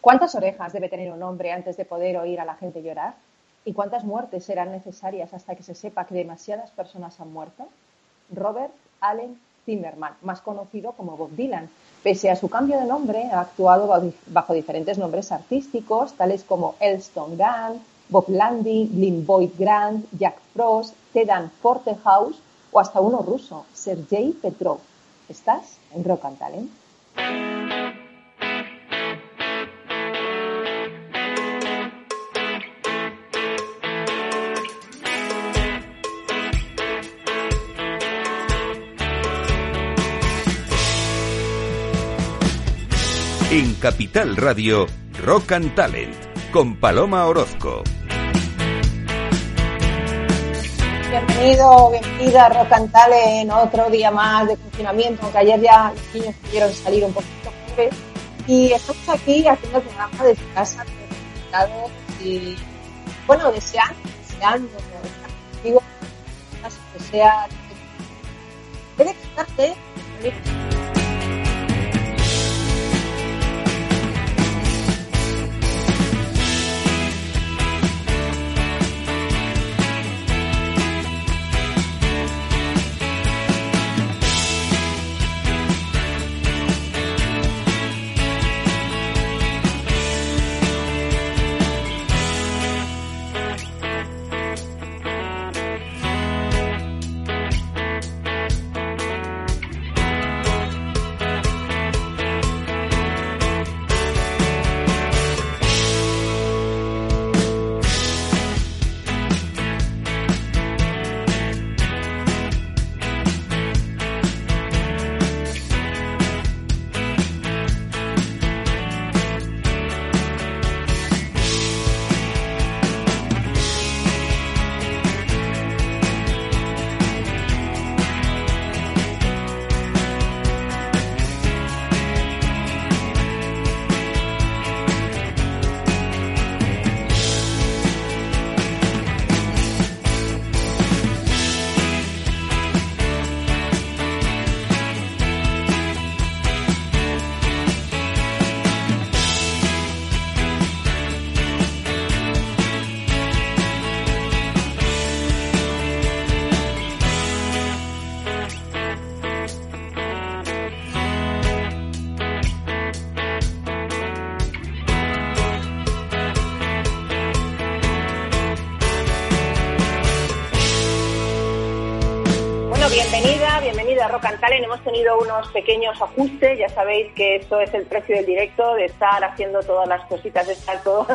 ¿Cuántas orejas debe tener un hombre antes de poder oír a la gente llorar? ¿Y cuántas muertes serán necesarias hasta que se sepa que demasiadas personas han muerto? Robert Allen Zimmerman, más conocido como Bob Dylan. Pese a su cambio de nombre, ha actuado bajo diferentes nombres artísticos, tales como Elston Gunn, Bob Landy, Lynn Boyd Grant, Jack Frost, Tedan Fortehouse o hasta uno ruso, Sergei Petrov. ¿Estás en Rock and Talent? En Capital Radio, Rock and Talent, con Paloma Orozco. Bienvenido, bienvenida a Rock and Talent, otro día más de confinamiento, aunque ayer ya los niños pudieron salir un poquito Y estamos aquí haciendo el programa desde casa, y, bueno, deseando, deseando, digo, que sea... Puede quitarte, Rock and. Hemos tenido unos pequeños ajustes, ya sabéis que esto es el precio del directo, de estar haciendo todas las cositas, de estar todos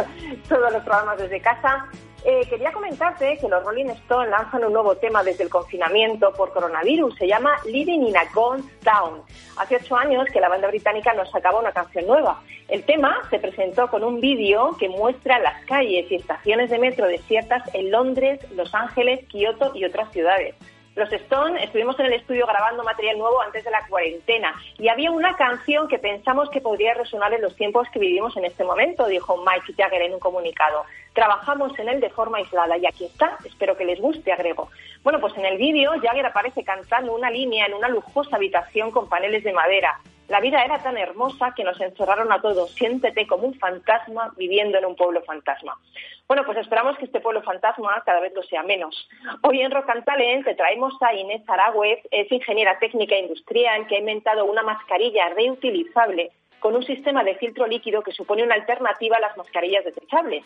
los programas desde casa. Eh, quería comentarte que los Rolling Stones lanzan un nuevo tema desde el confinamiento por coronavirus. Se llama Living in a Ghost Town. Hace ocho años que la banda británica nos sacaba una canción nueva. El tema se presentó con un vídeo que muestra las calles y estaciones de metro desiertas en Londres, Los Ángeles, Kioto y otras ciudades. Los Stone estuvimos en el estudio grabando material nuevo antes de la cuarentena y había una canción que pensamos que podría resonar en los tiempos que vivimos en este momento, dijo Mike Jagger en un comunicado. Trabajamos en él de forma aislada y aquí está, espero que les guste, agregó. Bueno, pues en el vídeo Jagger aparece cantando una línea en una lujosa habitación con paneles de madera. La vida era tan hermosa que nos encerraron a todos. Siéntete como un fantasma viviendo en un pueblo fantasma. Bueno, pues esperamos que este pueblo fantasma cada vez lo sea menos. Hoy en Rock and Talent te traemos a Inés Aragüez, es ingeniera técnica industrial que ha inventado una mascarilla reutilizable con un sistema de filtro líquido que supone una alternativa a las mascarillas desechables.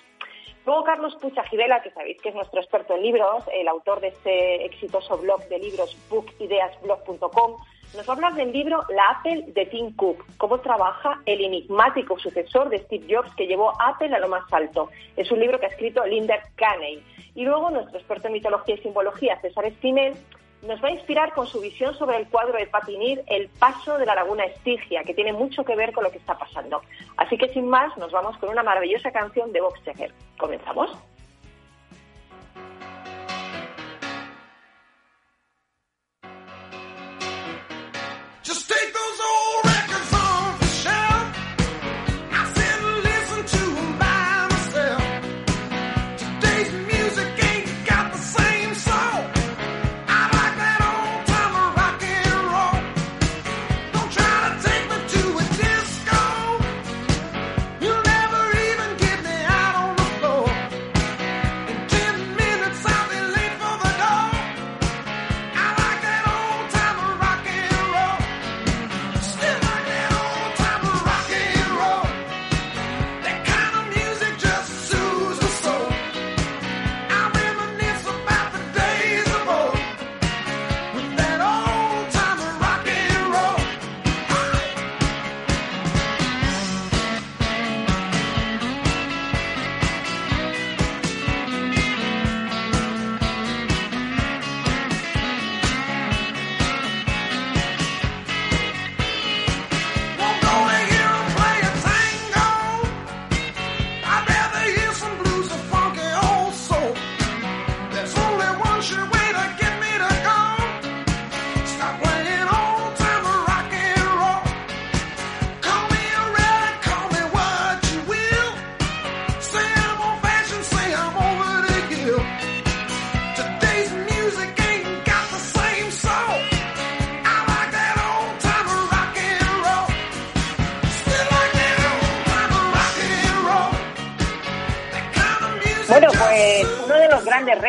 Luego Carlos Pucha Gidela, que sabéis que es nuestro experto en libros, el autor de este exitoso blog de libros bookideasblog.com, nos va a hablar del libro La Apple de Tim Cook, cómo trabaja el enigmático sucesor de Steve Jobs que llevó Apple a lo más alto. Es un libro que ha escrito Linda Caney. Y luego nuestro experto en mitología y simbología, César Estimel, nos va a inspirar con su visión sobre el cuadro de Patinir, El paso de la laguna Estigia, que tiene mucho que ver con lo que está pasando. Así que sin más, nos vamos con una maravillosa canción de Bob Seger. ¿Comenzamos?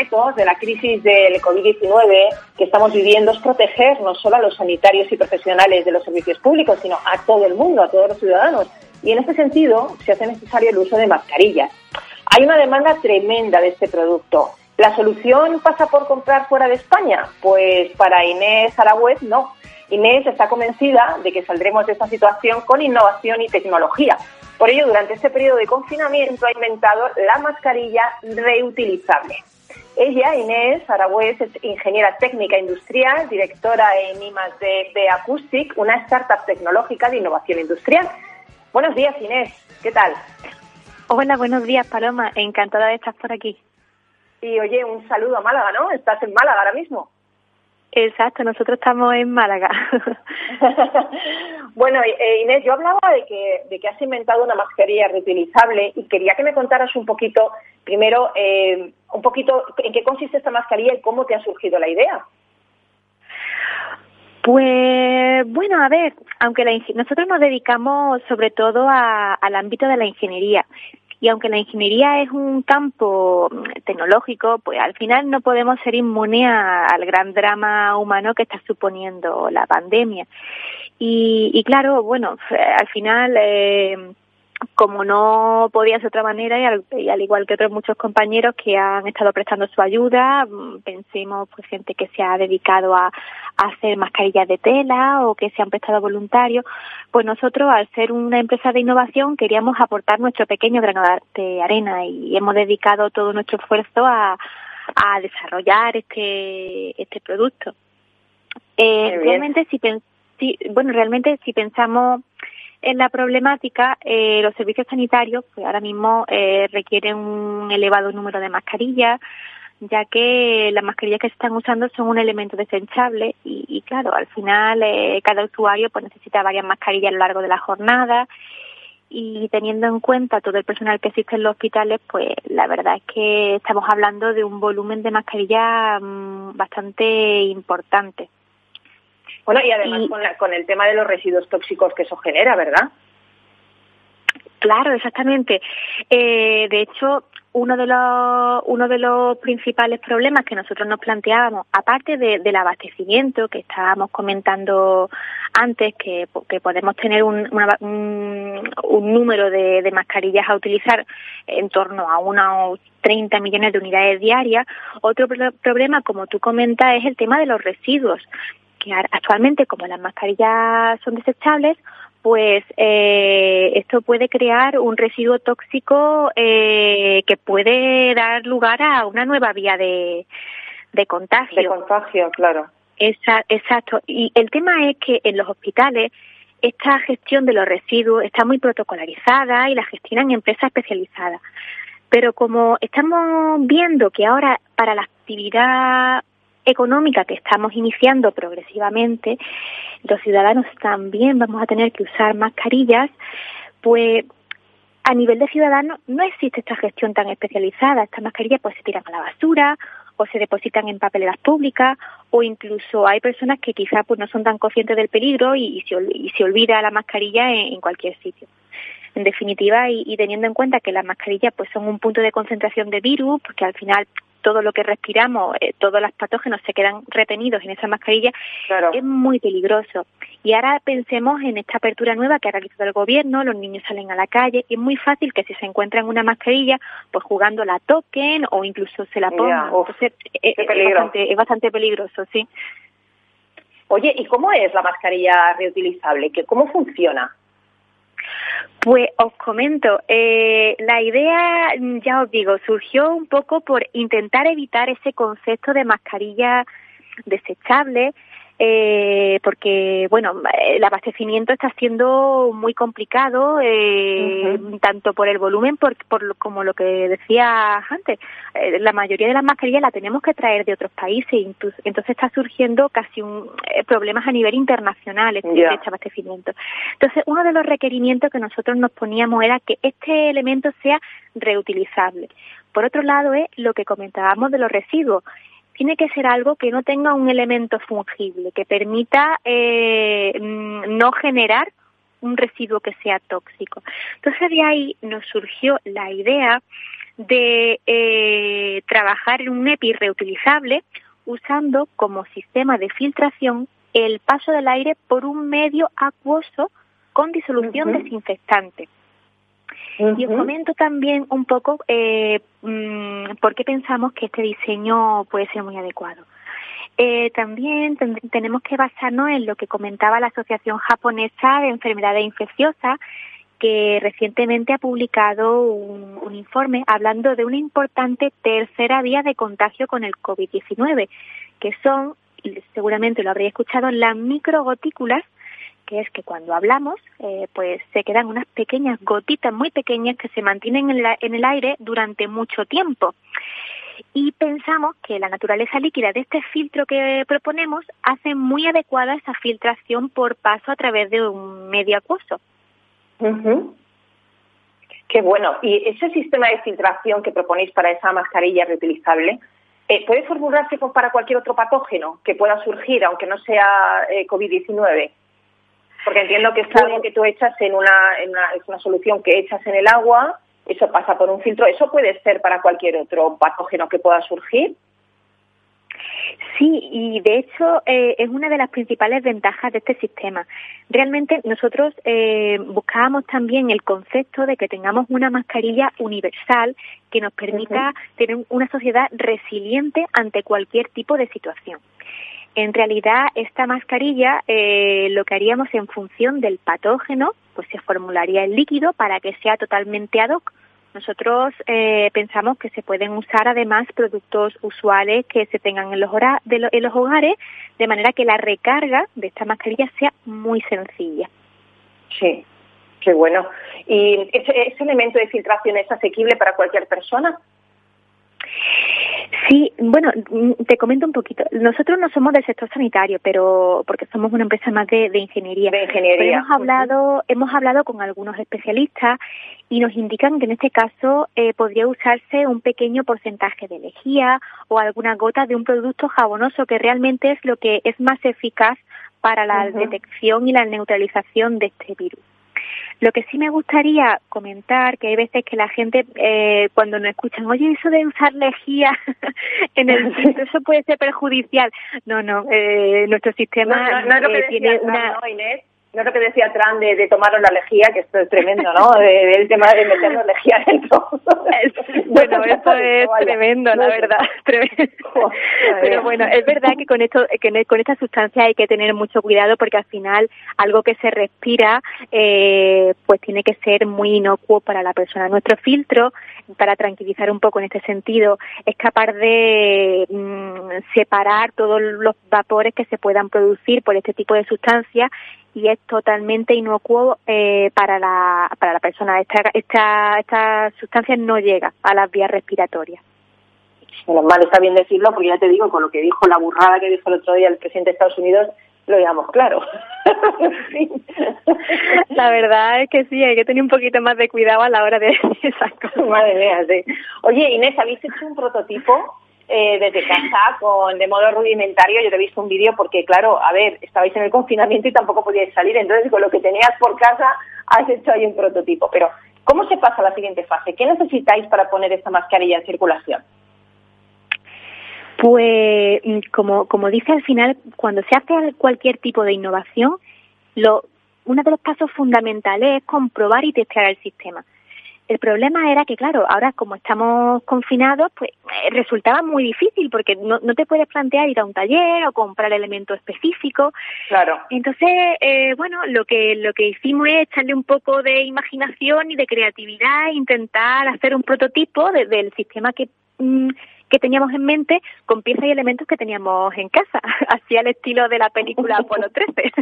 Retos de la crisis del COVID-19 que estamos viviendo es proteger no solo a los sanitarios y profesionales de los servicios públicos, sino a todo el mundo, a todos los ciudadanos. Y en este sentido se hace necesario el uso de mascarillas. Hay una demanda tremenda de este producto. ¿La solución pasa por comprar fuera de España? Pues para Inés Aragüez no. Inés está convencida de que saldremos de esta situación con innovación y tecnología. Por ello, durante este periodo de confinamiento ha inventado la mascarilla reutilizable. Ella, Inés Aragüez, es ingeniera técnica industrial, directora en I+D de Acoustic, una startup tecnológica de innovación industrial. Buenos días, Inés. ¿Qué tal? Hola, buenos días, Paloma. Encantada de estar por aquí. Y oye, un saludo a Málaga, ¿no? Estás en Málaga ahora mismo. Exacto, nosotros estamos en Málaga. bueno, eh, Inés, yo hablaba de que, de que has inventado una mascarilla reutilizable y quería que me contaras un poquito, primero, eh, un poquito en qué consiste esta mascarilla y cómo te ha surgido la idea. Pues bueno, a ver, aunque la, nosotros nos dedicamos sobre todo al ámbito de la ingeniería, y aunque la ingeniería es un campo mm, tecnológico, pues al final no podemos ser inmunes al gran drama humano que está suponiendo la pandemia. Y, y claro, bueno, al final eh, como no podía ser de otra manera y al, igual que otros muchos compañeros que han estado prestando su ayuda, mm, pensemos pues gente que se ha dedicado a, hacer mascarillas de tela o que se han prestado voluntarios, pues nosotros al ser una empresa de innovación queríamos aportar nuestro pequeño grano de arena y hemos dedicado todo nuestro esfuerzo a, a desarrollar este este producto. Eh, realmente si, si bueno realmente si pensamos en la problemática, eh, los servicios sanitarios pues ahora mismo eh, requieren un elevado número de mascarillas, ya que las mascarillas que se están usando son un elemento desechable y, y claro, al final eh, cada usuario pues necesita varias mascarillas a lo largo de la jornada y teniendo en cuenta todo el personal que existe en los hospitales, pues la verdad es que estamos hablando de un volumen de mascarillas mm, bastante importante. Bueno, y además Con, con el tema de los residuos tóxicos que eso genera, ¿verdad? Claro, exactamente. Eh, de hecho, uno de los uno de los principales problemas que nosotros nos planteábamos, aparte del abastecimiento que estábamos comentando antes, que, que podemos tener un, un, número de, de, mascarillas a utilizar en torno a unos 30 millones de unidades diarias, otro problema, como tú comentas, es el tema de los residuos que actualmente como las mascarillas son desechables, pues eh, esto puede crear un residuo tóxico eh, que puede dar lugar a una nueva vía de, de contagio. De contagio, claro. exacto. Y el tema es que en los hospitales esta gestión de los residuos está muy protocolarizada y la gestionan empresas especializadas. Pero como estamos viendo que ahora para la actividad económica que estamos iniciando progresivamente, los ciudadanos también vamos a tener que usar mascarillas, pues a nivel de ciudadanos no existe esta gestión tan especializada. Estas mascarillas pues se tiran a la basura o se depositan en papeleras públicas o incluso hay personas que quizás pues no son tan conscientes del peligro y, se, y se, olvida la mascarilla en, cualquier sitio. En definitiva, y, y, teniendo en cuenta que las mascarillas pues son un punto de concentración de virus, porque al final todo lo que respiramos, eh, todos los patógenos se quedan retenidos en esa mascarilla, es muy peligroso. Y ahora pensemos en esta apertura nueva que ha realizado el gobierno, los niños salen a la calle, y es muy fácil que si se encuentran una mascarilla, pues jugando la toquen o incluso se la pongan. Entonces, eh, es, bastante, peligroso, sí. Oye, ¿y cómo es la mascarilla reutilizable? ¿Cómo funciona? Pues os comento, eh, la idea, ya os digo, surgió un poco por intentar evitar ese concepto de mascarilla desechable eh, porque bueno el abastecimiento está siendo muy complicado eh, tanto por el volumen por, por como lo que decía antes. Eh, la mayoría de las mascarillas las tenemos que traer de otros países entonces está surgiendo casi un eh, problemas a nivel internacional este, este, abastecimiento. Entonces uno de los requerimientos que nosotros nos poníamos era que este elemento sea reutilizable. Por otro lado es lo que comentábamos de los residuos tiene que ser algo que no tenga un elemento fungible, que permita eh, mm, no generar un residuo que sea tóxico. Entonces de ahí nos surgió la idea de eh, trabajar en un EPI reutilizable usando como sistema de filtración el paso del aire por un medio acuoso con disolución desinfectante. Y os comento también un poco eh, mm, por qué pensamos que este diseño puede ser muy adecuado. Eh, también tenemos que basarnos en lo que comentaba la Asociación Japonesa de Enfermedades Infecciosas, que recientemente ha publicado un, un, informe hablando de una importante tercera vía de contagio con el COVID-19, que son, seguramente lo habréis escuchado, las microgotículas que es que cuando hablamos, eh, pues se quedan unas pequeñas gotitas muy pequeñas que se mantienen en, en el aire durante mucho tiempo. Y pensamos que la naturaleza líquida de este filtro que proponemos hace muy adecuada esa filtración por paso a través de un medio acuoso. Qué bueno. ¿Y ese sistema de filtración que proponéis para esa mascarilla reutilizable eh, puede formularse para cualquier otro patógeno que pueda surgir, aunque no sea eh, COVID-19? Porque entiendo que es algo que tú echas en una, en una, es una solución que echas en el agua, eso pasa por un filtro, eso puede ser para cualquier otro patógeno que pueda surgir. Sí, y de hecho eh, es una de las principales ventajas de este sistema. Realmente nosotros eh, buscábamos también el concepto de que tengamos una mascarilla universal que nos permita tener una sociedad resiliente ante cualquier tipo de situación. En realidad, esta mascarilla eh, lo que haríamos en función del patógeno, pues se formularía el líquido para que sea totalmente ad hoc. Nosotros eh, pensamos que se pueden usar además productos usuales que se tengan en los, en los hogares, de manera que la recarga de esta mascarilla sea muy sencilla. Sí, qué bueno. ¿Y ese elemento de filtración es asequible para cualquier persona? Sí, bueno, mm, te comento un poquito. Nosotros no somos del sector sanitario, pero porque somos una empresa más de, ingeniería. De ingeniería. hemos hablado, hemos hablado con algunos especialistas y nos indican que en este caso eh, podría usarse un pequeño porcentaje de lejía o alguna gota de un producto jabonoso que realmente es lo que es más eficaz para la detección y la neutralización de este virus. Lo que sí me gustaría comentar, que hay veces que la gente eh, cuando nos escuchan, oye, eso de usar lejía en el sitio, eso puede ser perjudicial. No, no, eh, nuestro sistema no, eh, tiene una... No es lo que decía Tran de, de tomaros la lejía, que esto es tremendo, ¿no? Del tema de meternos lejía dentro. bueno, eso es tremendo, la verdad. Pero bueno, es verdad que con esto, que con esta sustancia hay que tener mucho cuidado porque al final algo que se respira, eh, pues tiene que ser muy inocuo para la persona. Nuestro filtro, para tranquilizar un poco en este sentido, es capaz de mm, separar todos los vapores que se puedan producir por este tipo de sustancias y es totalmente inocuo eh, para, la, para la persona. Esta, esta, esta sustancia no llega a las vías respiratorias. Bueno, mal está bien decirlo, porque ya te digo, con lo que dijo la burrada que dijo el otro día el presidente de Estados Unidos, lo digamos claro. La verdad es que sí, hay que tener un poquito más de cuidado a la hora de decir esas cosas. Madre mía, sí. Oye, Inés, ¿habéis hecho un prototipo eh, desde casa con de modo rudimentario. Yo te he visto un vídeo porque, claro, a ver, estabais en el confinamiento y tampoco podíais salir, entonces con lo que tenías por casa has hecho ahí un prototipo. Pero, ¿cómo se pasa a la siguiente fase? ¿Qué necesitáis para poner esta mascarilla en circulación? Pues, mm, como, como dice al final, cuando se hace cualquier tipo de innovación, lo, uno de los pasos fundamentales es comprobar y testear el sistema. El problema era que, claro, ahora como estamos confinados, pues eh, resultaba muy difícil porque no, no te puedes plantear ir a un taller o comprar elementos específicos. Claro. Entonces, eh, bueno, lo que lo que hicimos es echarle un poco de imaginación y de creatividad, intentar hacer un prototipo del sistema que mm, que teníamos en mente con piezas y elementos que teníamos en casa, así al estilo de la película Apolo 13.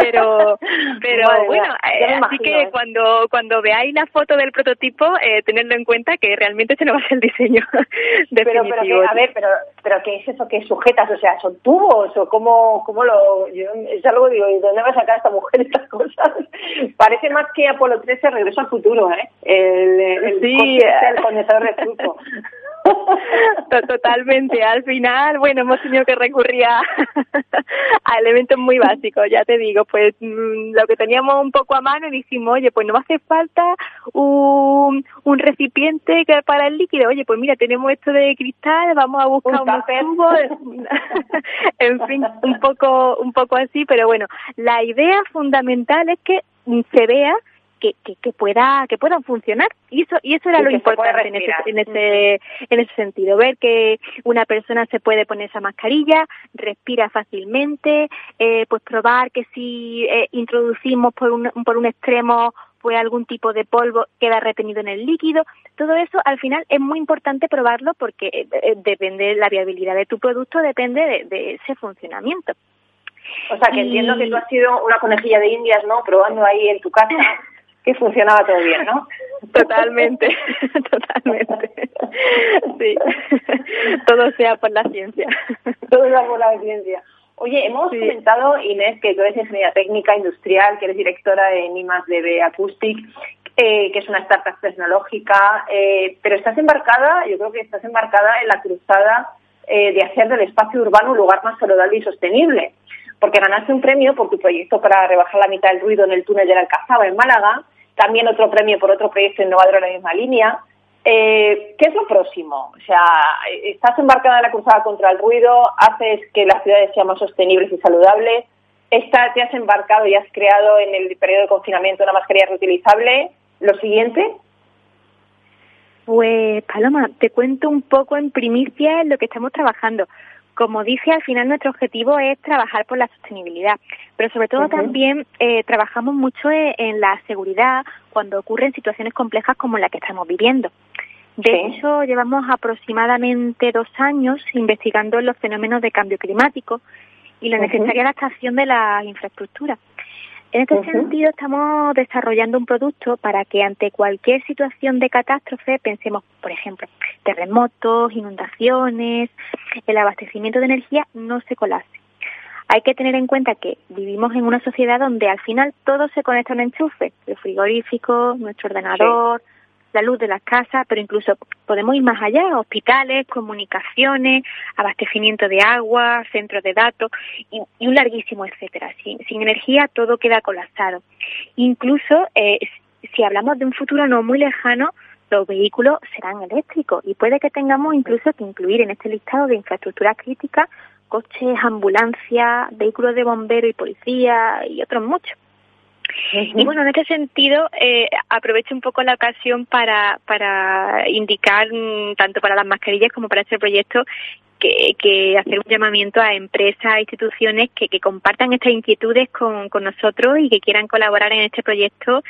pero pero bueno, eh, así que cuando cuando veáis la foto del prototipo, eh, tenedlo en cuenta que realmente ese no va a ser el diseño definitivo. Pero, pero a ver, pero, pero ¿qué es eso que sujetas? O sea, ¿son tubos o cómo, cómo lo...? Yo, es algo, digo, ¿y dónde va a sacar esta mujer estas cosas? Parece más que Apolo 13 regreso al futuro, ¿eh? El, el, sí. el condensador de flujo. Totalmente. Al final, bueno, hemos tenido que recurrir a, elementos muy básicos, ya te digo, pues mm, lo que teníamos un poco a mano y dijimos, oye, pues no hace falta un, un recipiente que para el líquido. Oye, pues mira, tenemos esto de cristal, vamos a buscar un tubos. en fin, un poco, un poco así, pero bueno, la idea fundamental es que se vea que, que, que, pueda que puedan funcionar y eso y eso era lo importante en ese, en ese en ese sentido ver que una persona se puede poner esa mascarilla respira fácilmente eh, pues probar que si eh, introducimos por un por un extremo pues algún tipo de polvo queda retenido en el líquido. Todo eso al final es muy importante probarlo porque eh, eh depende la viabilidad de tu producto, depende de, de ese funcionamiento. O sea, que entiendo que tú has sido una conejilla de indias, ¿no? Probando ahí en tu casa que funcionaba todo bien, ¿no? Totalmente, totalmente. Sí, todo sea por la ciencia. Todo sea por la ciencia. Oye, hemos comentado, Inés, que tú eres ingeniera técnica industrial, que eres directora de NIMAS DB Acoustic, eh, que es una startup tecnológica, eh, pero estás embarcada, yo creo que estás embarcada en la cruzada eh, de hacer del espacio urbano un lugar más saludable y sostenible, porque ganaste un premio por tu proyecto para rebajar la mitad del ruido en el túnel de la Alcazaba en Málaga, también otro premio por otro proyecto innovador en la misma línea. Eh, ¿Qué es lo próximo? O sea, estás embarcada en la cruzada contra el ruido, haces que las ciudades sean más sostenibles y saludables, Esta, te has embarcado y has creado en el periodo de confinamiento una mascarilla reutilizable. ¿Lo siguiente? Pues, Paloma, te cuento un poco en primicia lo que estamos trabajando como dije, al final nuestro objetivo es trabajar por la sostenibilidad, pero sobre todo también eh, trabajamos mucho e, en, la seguridad cuando ocurren situaciones complejas como la que estamos viviendo. De hecho, llevamos aproximadamente dos años investigando los fenómenos de cambio climático y la necesaria adaptación de las infraestructuras. En este sentido, estamos desarrollando un producto para que ante cualquier situación de catástrofe pensemos, por ejemplo, terremotos, inundaciones, el abastecimiento de energía no se colapse. Hay que tener en cuenta que vivimos en una sociedad donde al final todo se conecta a un enchufe, el frigorífico, nuestro ordenador, la luz de las casas, pero incluso podemos ir más allá, hospitales, comunicaciones, abastecimiento de agua, centros de datos y, un larguísimo etcétera. Sin, energía todo queda colapsado. Incluso eh, si hablamos de un futuro no muy lejano, los vehículos serán eléctricos y puede que tengamos incluso que incluir en este listado de infraestructuras críticas coches, ambulancias, vehículos de bombero y policía y otros muchos. Y bueno, en este sentido, eh, aprovecho un poco la ocasión para, indicar, mm, tanto para las mascarillas como para este proyecto, que, hacer un llamamiento a empresas, instituciones que, que compartan estas inquietudes con, con, nosotros y que quieran colaborar en este proyecto,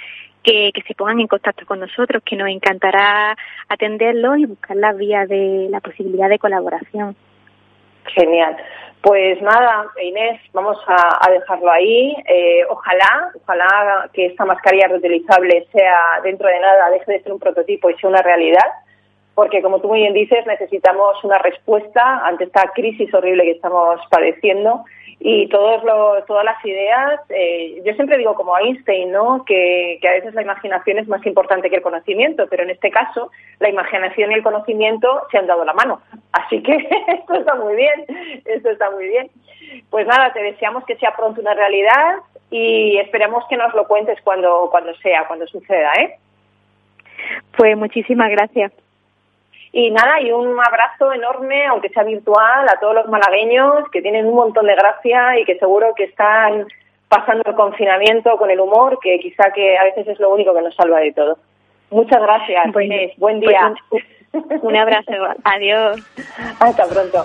que, que, se pongan en contacto con nosotros, que nos encantará atenderlos y buscar las vías de la posibilidad de colaboración. Genial. Pues nada, Inés, vamos a, dejarlo ahí. Eh, ojalá, ojalá que esta mascarilla reutilizable sea dentro de nada, deje de ser un prototipo y sea una realidad, porque como tú muy bien dices, necesitamos una respuesta ante esta crisis horrible que estamos padeciendo y todos todas las ideas, eh, yo siempre digo como Einstein, ¿no? Que, que, a veces la imaginación es más importante que el conocimiento, pero en este caso la imaginación y el conocimiento se han dado la mano. Así que esto está muy bien, esto está muy bien. Pues nada, te deseamos que sea pronto una realidad y esperemos que nos lo cuentes cuando, cuando sea, cuando suceda, ¿eh? Pues muchísimas gracias. Y nada, y un abrazo enorme, aunque sea virtual, a todos los malagueños que tienen un montón de gracia y que seguro que están pasando el confinamiento con el humor, que quizá que a veces es lo único que nos salva de todo. Muchas gracias, Inés. Buen día. Pues un abrazo. Adiós. Hasta pronto.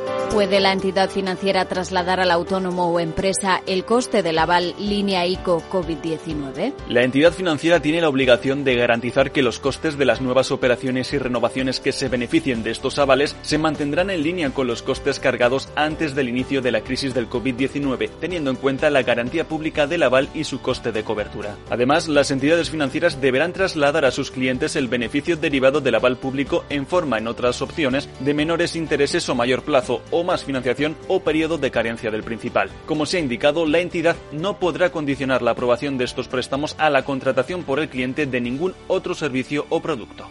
¿Puede la entidad financiera trasladar al autónomo o empresa el coste del aval línea ICO COVID-19? La entidad financiera tiene la obligación de garantizar que los costes de las nuevas operaciones y renovaciones que se beneficien de estos avales se mantendrán en línea con los costes cargados antes del inicio de la crisis del COVID-19, teniendo en cuenta la garantía pública del aval y su coste de cobertura. Además, las entidades financieras deberán trasladar a sus clientes el beneficio derivado del aval público en forma en otras opciones de menores intereses o mayor plazo o más financiación o periodo de carencia del principal. Como se ha indicado, la entidad no podrá condicionar la aprobación de estos préstamos a la contratación por el cliente de ningún otro servicio o producto.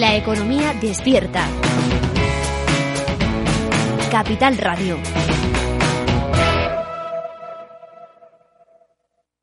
La economía despierta. Capital Radio.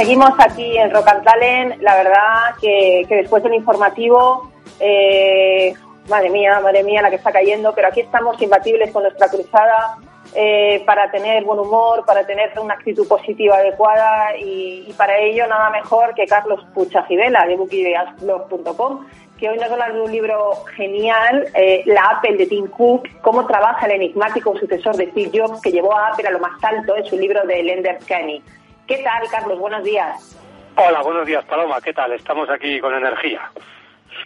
Seguimos aquí en Rock and Talent. La verdad que, después del informativo, eh, madre mía, madre mía, la que está cayendo, pero aquí estamos imbatibles con nuestra cruzada eh, para tener buen humor, para tener una actitud positiva adecuada y, para ello nada mejor que Carlos Puchajivela de bookideasblog.com que hoy nos habla de un libro genial, eh, La Apple de Tim Cook, cómo trabaja el enigmático sucesor de Steve Jobs que llevó a Apple a lo más alto, es un libro de Lender Kenny. ¿Qué tal, Carlos? Buenos días. Hola, buenos días, Paloma. ¿Qué tal? Estamos aquí con energía.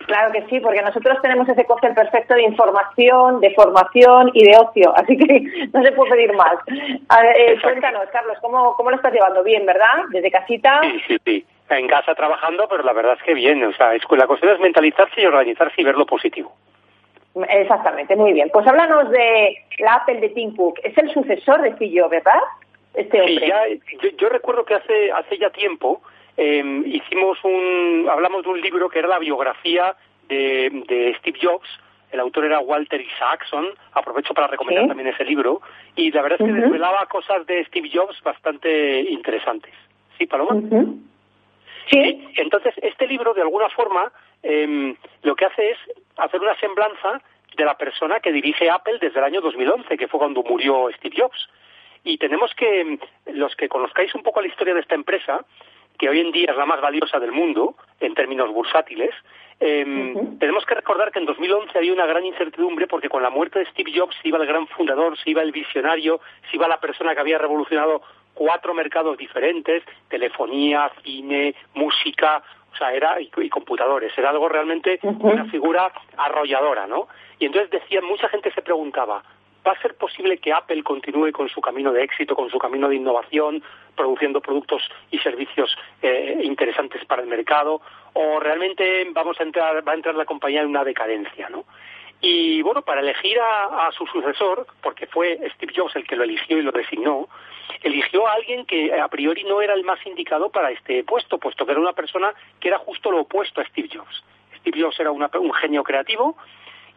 Claro que sí, porque nosotros tenemos ese cóctel perfecto de información, de formación y de ocio, así que no se puede pedir más. Eh, cuéntanos, Carlos, ¿cómo, ¿cómo lo estás llevando? Bien, ¿verdad? ¿Desde casita? Sí, sí, sí. En casa trabajando, pero la verdad es que bien. O sea, la cuestión es mentalizarse y organizarse y ver lo positivo. Exactamente, muy bien. Pues háblanos de la Apple de Tim Cook. Es el sucesor de Steve ¿verdad? Este sí, yo, recuerdo que hace, hace ya tiempo em, hicimos un, hablamos de un libro que era la biografía de, Steve Jobs, el autor era Walter Isaacson, aprovecho para recomendar también ese libro, y la verdad es que desvelaba cosas de Steve Jobs bastante interesantes. ¿Sí, Paloma? Sí. Entonces, este libro, de alguna forma, em, lo que hace es hacer una semblanza de la persona que dirige Apple desde el año 2011, que fue cuando murió Steve Jobs. Y tenemos que, los que conozcáis un poco la historia de esta empresa, que hoy en día es la más valiosa del mundo en términos bursátiles, em, tenemos que recordar que en 2011 había una gran incertidumbre porque con la muerte de Steve Jobs se iba el gran fundador, se iba el visionario, se iba la persona que había revolucionado cuatro mercados diferentes, telefonía, cine, música, o sea, era y, computadores, era algo realmente una figura arrolladora, ¿no? Y entonces decían, mucha gente se preguntaba, ¿Va a ser posible que Apple continúe con su camino de éxito, con su camino de innovación, produciendo productos y servicios eh, interesantes para el mercado? ¿O realmente vamos a entrar, va a entrar la compañía en una decadencia? ¿no? Y bueno, para elegir a, su sucesor, porque fue Steve Jobs el que lo eligió y lo designó, eligió a alguien que a priori no era el más indicado para este puesto, puesto que era una persona que era justo lo opuesto a Steve Jobs. Steve Jobs era un genio creativo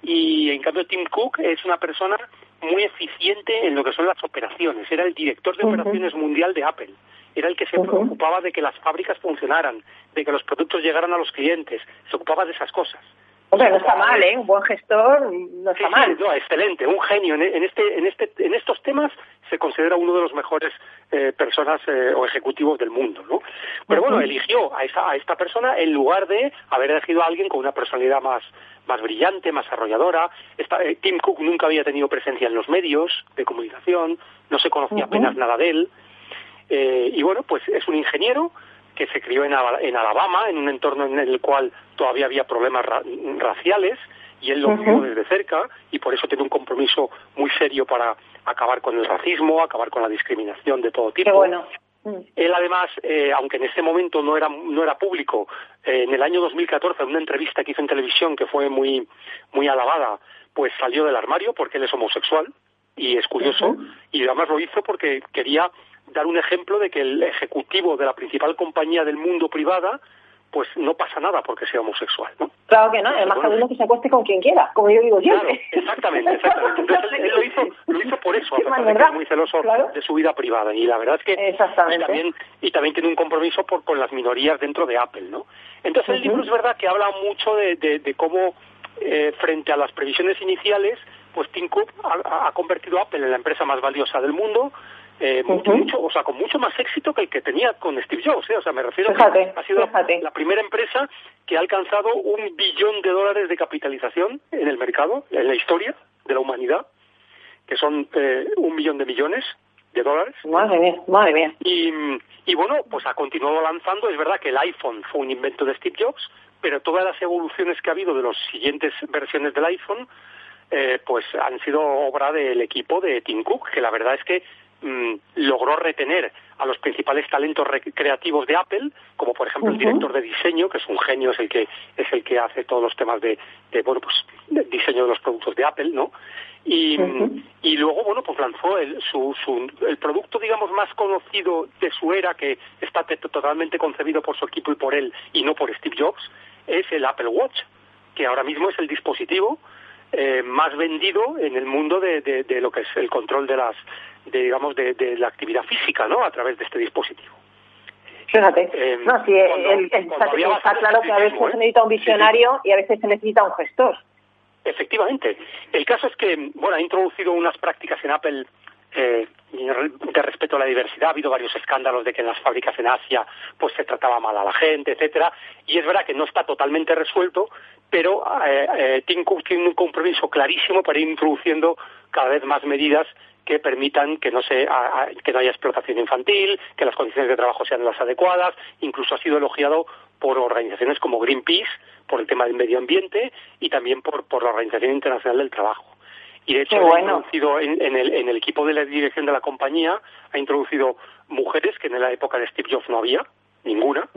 y en cambio Tim Cook es una persona muy eficiente en lo que son las operaciones. Era el director de operaciones mundial de Apple. Era el que se preocupaba de que las fábricas funcionaran, de que los productos llegaran a los clientes. Se ocupaba de esas cosas. Hombre, no está mal, ¿eh? Un buen gestor no está mal. no, excelente, un genio. En, este, en, este, en estos temas se considera uno de los mejores eh, personas eh, o ejecutivos del mundo, ¿no? Pero bueno, eligió a, esa, a esta persona en lugar de haber elegido a alguien con una personalidad más, más brillante, más arrolladora. Esta, eh, Tim Cook nunca había tenido presencia en los medios de comunicación, no se conocía apenas nada de él. Y bueno, pues es un ingeniero que se crió en, Alabama, en un entorno en el cual todavía había problemas raciales, y él lo vio desde cerca, y por eso tiene un compromiso muy serio para acabar con el racismo, acabar con la discriminación de todo tipo. bueno. Mm. Él además, eh, aunque en ese momento no era, no era público, eh, en el año 2014, en una entrevista que hizo en televisión que fue muy, muy alabada, pues salió del armario porque él es homosexual, y es curioso, y además lo hizo porque quería dar un ejemplo de que el ejecutivo de la principal compañía del mundo privada pues no pasa nada porque sea homosexual, ¿no? Claro que no, además cada uno que se acueste con quien quiera, como yo digo siempre. exactamente, exactamente. Entonces él, lo, hizo, lo hizo por eso, a que es muy celoso de su vida privada. Y la verdad es que y también, y también tiene un compromiso por, con las minorías dentro de Apple, ¿no? Entonces el libro es verdad que habla mucho de, de, cómo eh, frente a las previsiones iniciales, pues Tim Cook ha, ha convertido a Apple en la empresa más valiosa del mundo, eh, mucho, o sea, con mucho más éxito que el que tenía con Steve Jobs, ¿eh? o sea, me refiero a que ha sido la, primera empresa que ha alcanzado un billón de dólares de capitalización en el mercado, en la historia de la humanidad, que son eh, un millón de millones de dólares. Madre mía, madre mía. Y, y bueno, pues ha continuado lanzando, es verdad que el iPhone fue un invento de Steve Jobs, pero todas las evoluciones que ha habido de las siguientes versiones del iPhone, eh, pues han sido obra del equipo de Tim Cook, que la verdad es que Mm, logró retener a los principales talentos creativos de Apple, como por ejemplo el director de diseño, que es un genio, es el que es el que hace todos los temas de, bueno pues diseño de los productos de Apple, ¿no? Y, y luego bueno pues lanzó el, su, su, el producto digamos más conocido de su era que está totalmente concebido por su equipo y por él y no por Steve Jobs es el Apple Watch que ahora mismo es el dispositivo eh, más vendido en el mundo de, de, lo que es el control de las de, digamos, de, de la actividad física, ¿no? A través de este dispositivo. Fíjate, eh, no, sí, el, está, claro que a veces se ¿eh? necesita un visionario y a veces se necesita un gestor. Efectivamente. El caso es que, bueno, ha introducido unas prácticas en Apple eh, de respeto a la diversidad. Ha habido varios escándalos de que en las fábricas en Asia pues se trataba mal a la gente, etcétera. Y es verdad que no está totalmente resuelto, pero eh, eh, Tim Cook tiene un compromiso clarísimo para ir introduciendo cada vez más medidas que permitan que no, se, que no haya explotación infantil, que las condiciones de trabajo sean las adecuadas. Incluso ha sido elogiado por organizaciones como Greenpeace, por el tema del medio ambiente y también por, por la Organización Internacional del Trabajo. Y de hecho, ha introducido en, el, en, el, equipo de la dirección de la compañía, ha introducido mujeres que en la época de Steve Jobs no había, ninguna.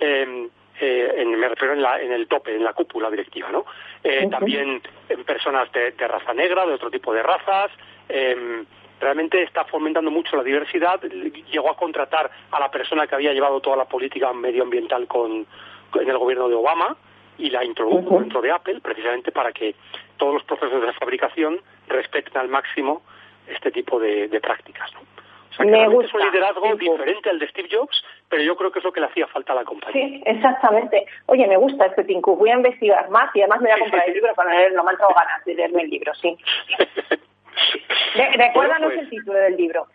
Eh, en, me refiero en, la, en el tope, en la cúpula directiva, ¿no? Eh, también en personas de, de, raza negra, de otro tipo de razas, eh, realmente está fomentando mucho la diversidad. Llegó a contratar a la persona que había llevado toda la política medioambiental con, en el gobierno de Obama y la introdujo dentro de Apple precisamente para que todos los procesos de fabricación respeten al máximo este tipo de, prácticas. ¿no? O sea, que es un liderazgo diferente al de Steve Jobs, pero yo creo que es lo que le hacía falta a la compañía. Sí, exactamente. Oye, me gusta este Tinku. Voy a investigar más y además me voy a comprar el libro para leerlo. Me han ganas de leerme el libro, sí. Recuérdanos pues, el título del libro.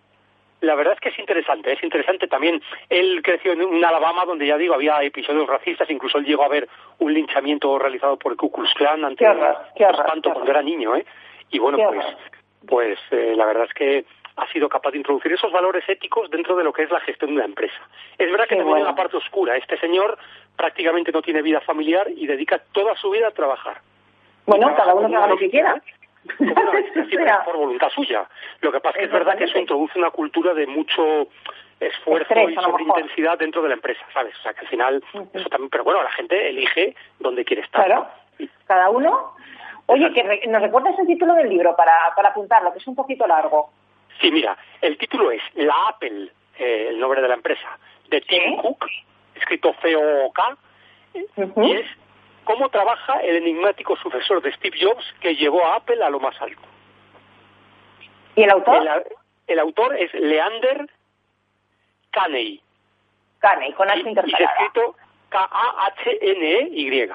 La verdad es que es interesante, es interesante también. Él creció en un Alabama donde ya digo había episodios racistas, incluso él llegó a ver un linchamiento realizado por el Ku Klux Klan ante espanto cuando era niño, ¿eh? Y bueno, pues, pues eh, la verdad es que ha sido capaz de introducir esos valores éticos dentro de lo que es la gestión de una empresa. Es verdad que también en la parte oscura. Este señor prácticamente no tiene vida familiar y dedica toda su vida a trabajar. Bueno, cada uno que haga lo que quiera por voluntad suya. Lo que pasa es que es verdad que eso introduce una cultura de mucho esfuerzo y sobre intensidad dentro de la empresa, ¿sabes? O sea, que al final, eso también, pero bueno, la gente elige dónde quiere estar. Claro, cada uno. Oye, que nos recuerdas el título del libro para, para apuntarlo, que es un poquito largo. Sí, mira, el título es La Apple, eh, el nombre de la empresa, de Tim Cook, escrito C-O-K, y es cómo trabaja el enigmático sucesor de Steve Jobs que llevó a Apple a lo más alto. ¿Y el autor? El, autor es Leander Caney. Caney, con H intercalada. Y, escrito K-A-H-N-E-Y.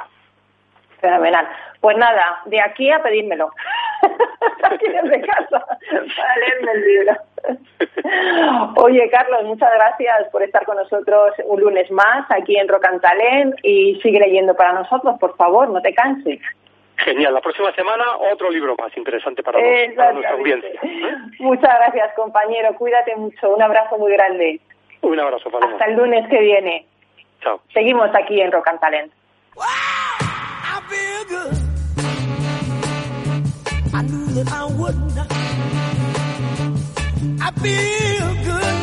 Fenomenal. Pues nada, de aquí a pedírmelo. desde casa, para leerme el libro. Oye, Carlos, muchas gracias por estar con nosotros un lunes más aquí en Talent y sigue leyendo para nosotros, por favor, no te canses. Genial. La próxima semana otro libro más interesante para, para nuestra audiencia. Muchas gracias, compañero. Cuídate mucho. Un abrazo muy grande. Un abrazo, Paloma. Hasta el lunes que viene. Chao. Seguimos aquí en. I knew that I would not. I feel good.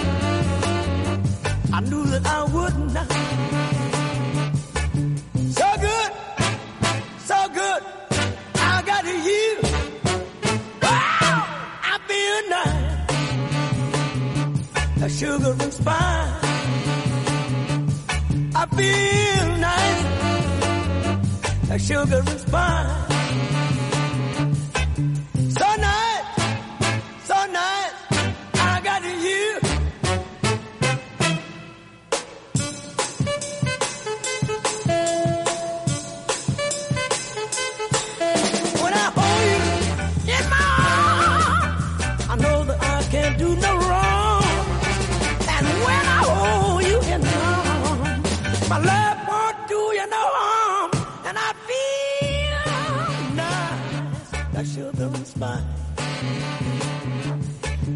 I knew that I would not. So good, so good. I got you. Wow, I feel nice. A sugar and spice. I feel nice. A sugar and spice.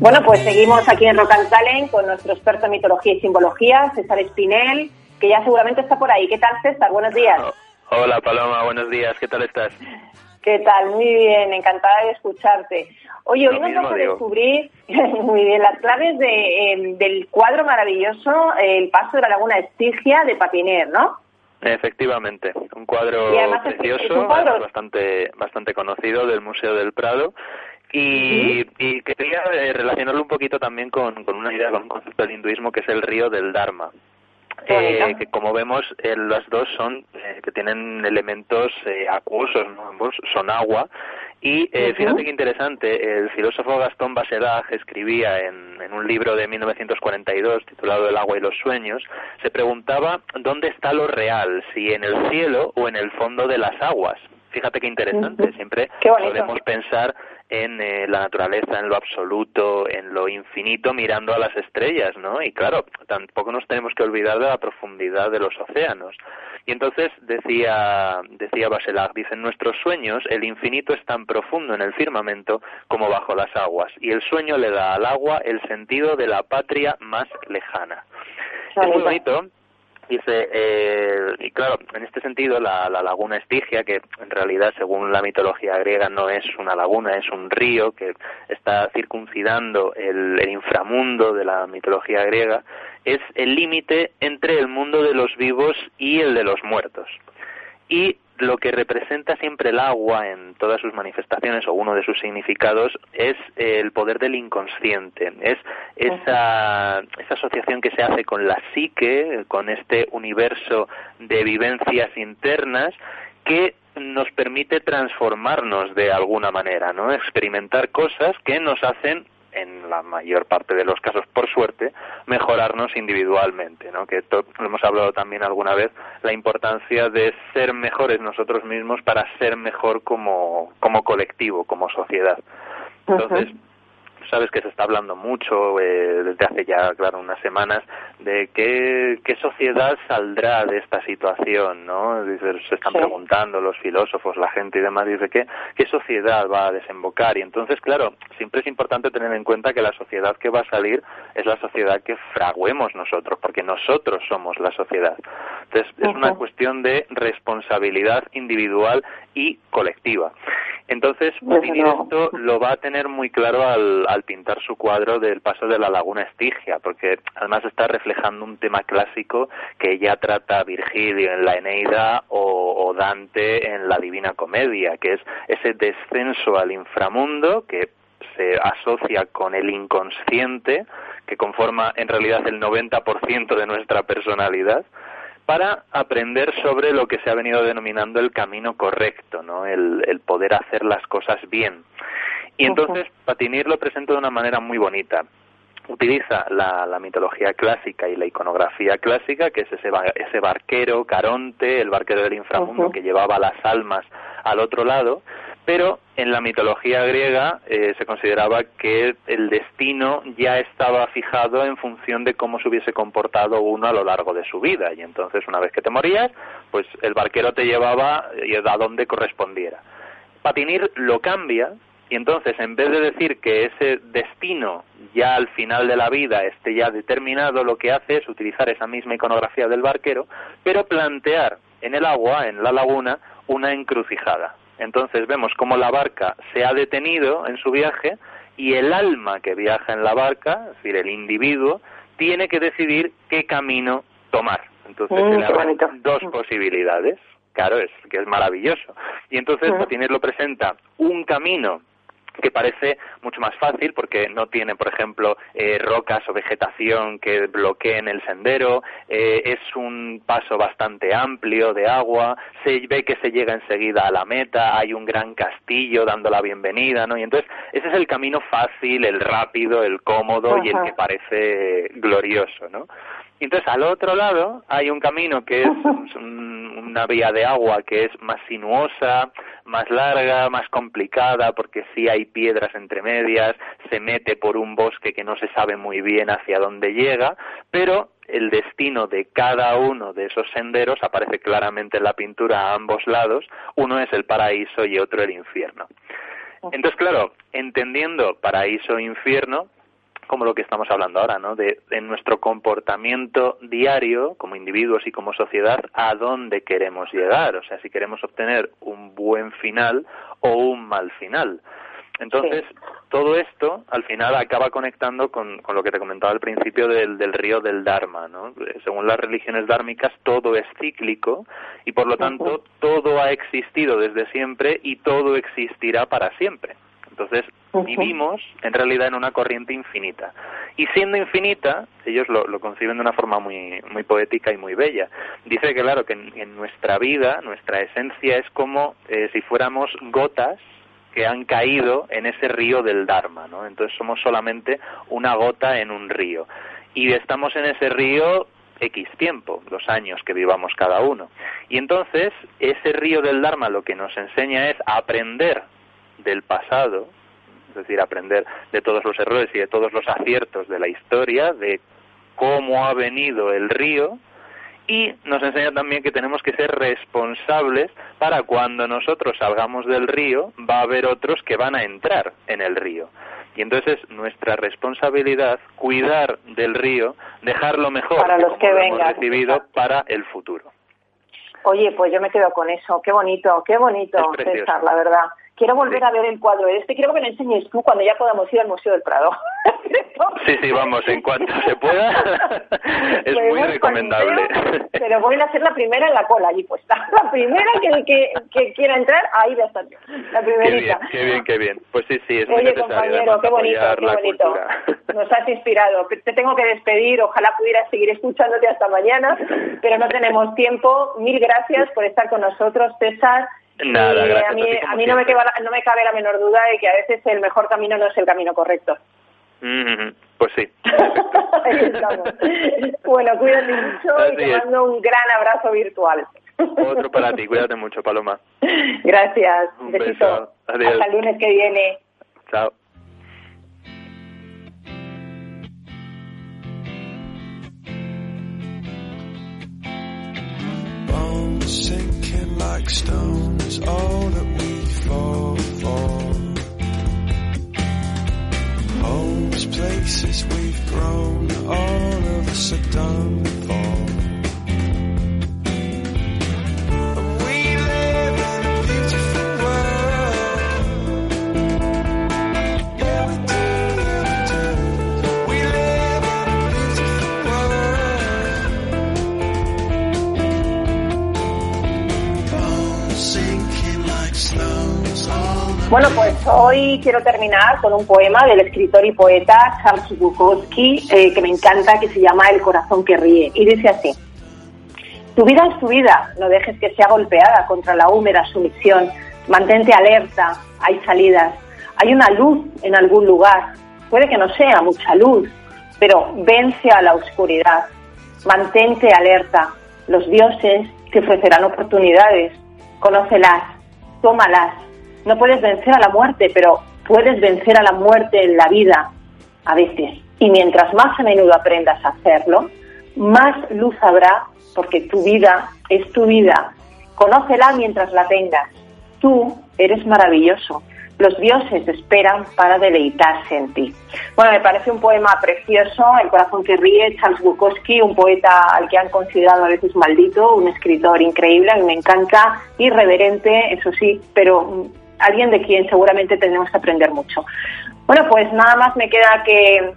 Bueno, pues seguimos aquí en Rock and Talent con nuestro experto en mitología y simbología, César Espinel, que ya seguramente está por ahí. ¿Qué tal, César? Buenos días. Hola, Paloma, buenos días. ¿Qué tal estás? ¿Qué tal? Muy bien, encantada de escucharte. Oye, hoy nos vamos a descubrir muy bien las claves de, em, del cuadro maravilloso El Paso de la Laguna Estigia de Patiner, ¿no? Efectivamente, un cuadro precioso, bastante bastante conocido del Museo del Prado y, y quería eh, relacionarlo un poquito también con, con una idea, con un concepto del hinduismo que es el río del Dharma. Eh, que como vemos eh, las dos son eh, que tienen elementos eh, acuosos, ¿no? ambos son agua y eh, fíjate qué interesante, el filósofo Gastón Bachelard escribía en, en, un libro de 1942 titulado El agua y los sueños, se preguntaba dónde está lo real, si en el cielo o en el fondo de las aguas. Fíjate qué interesante, siempre podemos pensar en eh, la naturaleza, en lo absoluto, en lo infinito, mirando a las estrellas, ¿no? Y claro, tampoco nos tenemos que olvidar de la profundidad de los océanos. Y entonces decía, decía Bachelard, dice, en nuestros sueños el infinito es tan profundo en el firmamento como bajo las aguas, y el sueño le da al agua el sentido de la patria más lejana. Es muy bonito Dice, eh, y claro, en este sentido, la, la, laguna Estigia, que en realidad, según la mitología griega, no es una laguna, es un río que está circuncidando el, el inframundo de la mitología griega, es el límite entre el mundo de los vivos y el de los muertos. Y lo que representa siempre el agua en todas sus manifestaciones o uno de sus significados es el poder del inconsciente, es esa, esa asociación que se hace con la psique, con este universo de vivencias internas que nos permite transformarnos de alguna manera, ¿no? Experimentar cosas que nos hacen en la mayor parte de los casos, por suerte, mejorarnos individualmente, ¿no? Que esto lo hemos hablado también alguna vez, la importancia de ser mejores nosotros mismos para ser mejor como, como colectivo, como sociedad. Entonces, sabes que se está hablando mucho eh, desde hace ya, claro, unas semanas de qué, qué sociedad saldrá de esta situación, ¿no? se están preguntando los filósofos, la gente y demás, dice, ¿qué, ¿qué sociedad va a desembocar? Y entonces, claro, siempre es importante tener en cuenta que la sociedad que va a salir es la sociedad que fraguemos nosotros, porque nosotros somos la sociedad. Entonces, es una cuestión de responsabilidad individual y colectiva. Entonces, Putin esto lo va a tener muy claro al, al pintar su cuadro del paso de la laguna Estigia, porque además está reflejando un tema clásico que ya trata Virgilio en la Eneida o, o Dante en la Divina Comedia, que es ese descenso al inframundo que se asocia con el inconsciente, que conforma en realidad el 90% de nuestra personalidad, para aprender sobre lo que se ha venido denominando el camino correcto, ¿no? el, el poder hacer las cosas bien. Y entonces Patinir lo presenta de una manera muy bonita. utiliza la, mitología clásica y la iconografía clásica, que es ese, ese barquero, Caronte, el barquero del inframundo que llevaba las almas al otro lado, pero en la mitología griega eh, se consideraba que el destino ya estaba fijado en función de cómo se hubiese comportado uno a lo largo de su vida. Y entonces una vez que te morías pues el barquero te llevaba eh, a donde correspondiera. Patinir lo cambia y entonces en vez de decir que ese destino ya al final de la vida esté ya determinado lo que hace es utilizar esa misma iconografía del barquero pero plantear en el agua en la laguna una encrucijada entonces vemos cómo la barca se ha detenido en su viaje y el alma que viaja en la barca, es decir, el individuo, tiene que decidir qué camino tomar. Entonces mm, le dos posibilidades. Claro, es que es maravilloso. Y entonces mm. lo presenta un camino que parece mucho más fácil porque no tiene, por ejemplo, eh, rocas o vegetación que bloqueen el sendero, eh, es un paso bastante amplio de agua, se ve que se llega enseguida a la meta, hay un gran castillo dando la bienvenida, ¿no? Y entonces ese es el camino fácil, el rápido, el cómodo y el que parece glorioso, ¿no? Y entonces al otro lado hay un camino que es una vía de agua que es más sinuosa, más larga, más complicada, porque sí hay piedras entre medias, se mete por un bosque que no se sabe muy bien hacia dónde llega, pero el destino de cada uno de esos senderos aparece claramente en la pintura a ambos lados, uno es el paraíso y otro el infierno. Entonces, claro, entendiendo paraíso e infierno, como lo que estamos hablando ahora, ¿no? De, nuestro comportamiento diario como individuos y como sociedad, a dónde queremos llegar, o sea, si queremos obtener un buen final o un mal final. Entonces, todo esto al final acaba conectando con, con, lo que te comentaba al principio del, del río del Dharma. ¿no? Según las religiones dármicas, todo es cíclico y por lo tanto todo ha existido desde siempre y todo existirá para siempre. Entonces, vivimos en realidad en una corriente infinita. Y siendo infinita, ellos lo, conciben de una forma muy, muy poética y muy bella. Dice que, claro, que en, nuestra vida, nuestra esencia es como eh, si fuéramos gotas que han caído en ese río del Dharma, ¿no? Entonces somos solamente una gota en un río. Y estamos en ese río X tiempo, los años que vivamos cada uno. Y entonces, ese río del Dharma lo que nos enseña es aprender del pasado, es decir, aprender de todos los errores y de todos los aciertos de la historia, de cómo ha venido el río, y nos enseña también que tenemos que ser responsables para cuando nosotros salgamos del río, va a haber otros que van a entrar en el río. Y entonces es nuestra responsabilidad cuidar del río, dejarlo mejor para los que vengan, hemos recibido para el futuro. Oye, pues yo me quedo con eso. Qué bonito, qué bonito, César, la verdad quiero volver a ver el cuadro este, quiero que me enseñes tú cuando ya podamos ir al Museo del Prado. sí, sí, vamos, en cuanto se pueda, es muy recomendable. pero voy a ser la primera en la cola allí puesta. La primera que, que, quiera entrar, ahí va a estar la primerita. Qué bien, qué bien, Pues sí, sí, es muy Oye, compañero, qué bonito, qué bonito. Nos has inspirado. Te tengo que despedir, ojalá pudieras seguir escuchándote hasta mañana, pero no tenemos tiempo. Mil gracias por estar con nosotros, César. Nada, a mí, a mí no, me no me cabe la menor duda de que a veces el mejor camino no es el camino correcto. Pues sí. bueno, cuídate mucho y te mando un gran abrazo virtual. Otro para ti, cuídate mucho, Paloma. Gracias. Un besito. Adiós. Hasta el lunes que viene. Chao. like stones, all Bueno, pues hoy quiero terminar con un poema del escritor y poeta Charles Bukowski, eh, que me encanta, que se llama El corazón que ríe. Y dice así, tu vida es tu vida, no dejes que sea golpeada contra la húmeda sumisión, mantente alerta, hay salidas, hay una luz en algún lugar, puede que no sea mucha luz, pero vence a la oscuridad, mantente alerta. Los dioses te ofrecerán oportunidades, conócelas, tómalas. No puedes vencer a la muerte, pero puedes vencer a la muerte en la vida, a veces. Y mientras más a menudo aprendas a hacerlo, más luz habrá, porque tu vida es tu vida. Conócela mientras la tengas. Tú eres maravilloso. Los dioses esperan para deleitarse en ti. Bueno, me parece un poema precioso, El corazón que ríe, Charles Bukowski, un poeta al que han considerado a veces maldito, un escritor increíble, a mí me encanta, irreverente, eso sí, pero alguien de quien seguramente tenemos que aprender mucho. Bueno, pues nada más me queda que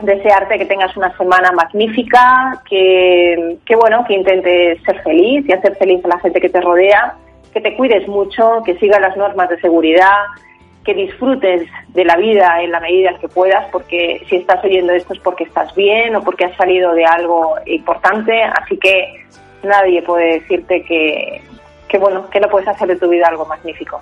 desearte que tengas una semana magnífica, que, bueno, que intentes ser feliz y hacer feliz a la gente que te rodea, que te cuides mucho, que sigas las normas de seguridad, que disfrutes de la vida en la medida en que puedas, porque si estás oyendo esto es porque estás bien o porque has salido de algo importante, así que nadie puede decirte que, que bueno, que no puedes hacer de tu vida algo magnífico.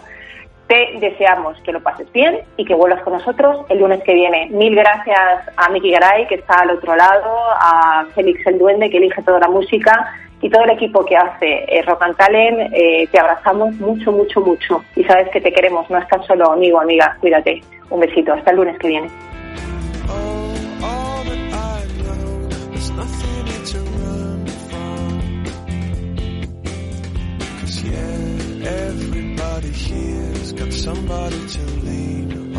Te deseamos que lo pases bien y que vuelvas con nosotros el lunes que viene. Mil gracias a Miki Garay, que está al otro lado, a Félix el Duende, que elige toda la música, y todo el equipo que hace eh, Rock and Talent, eh, te abrazamos mucho, mucho, mucho. Y sabes que te queremos, no estás solo, amigo, amiga. Cuídate. Un besito. Hasta el lunes que viene. somebody here's got somebody to lean on.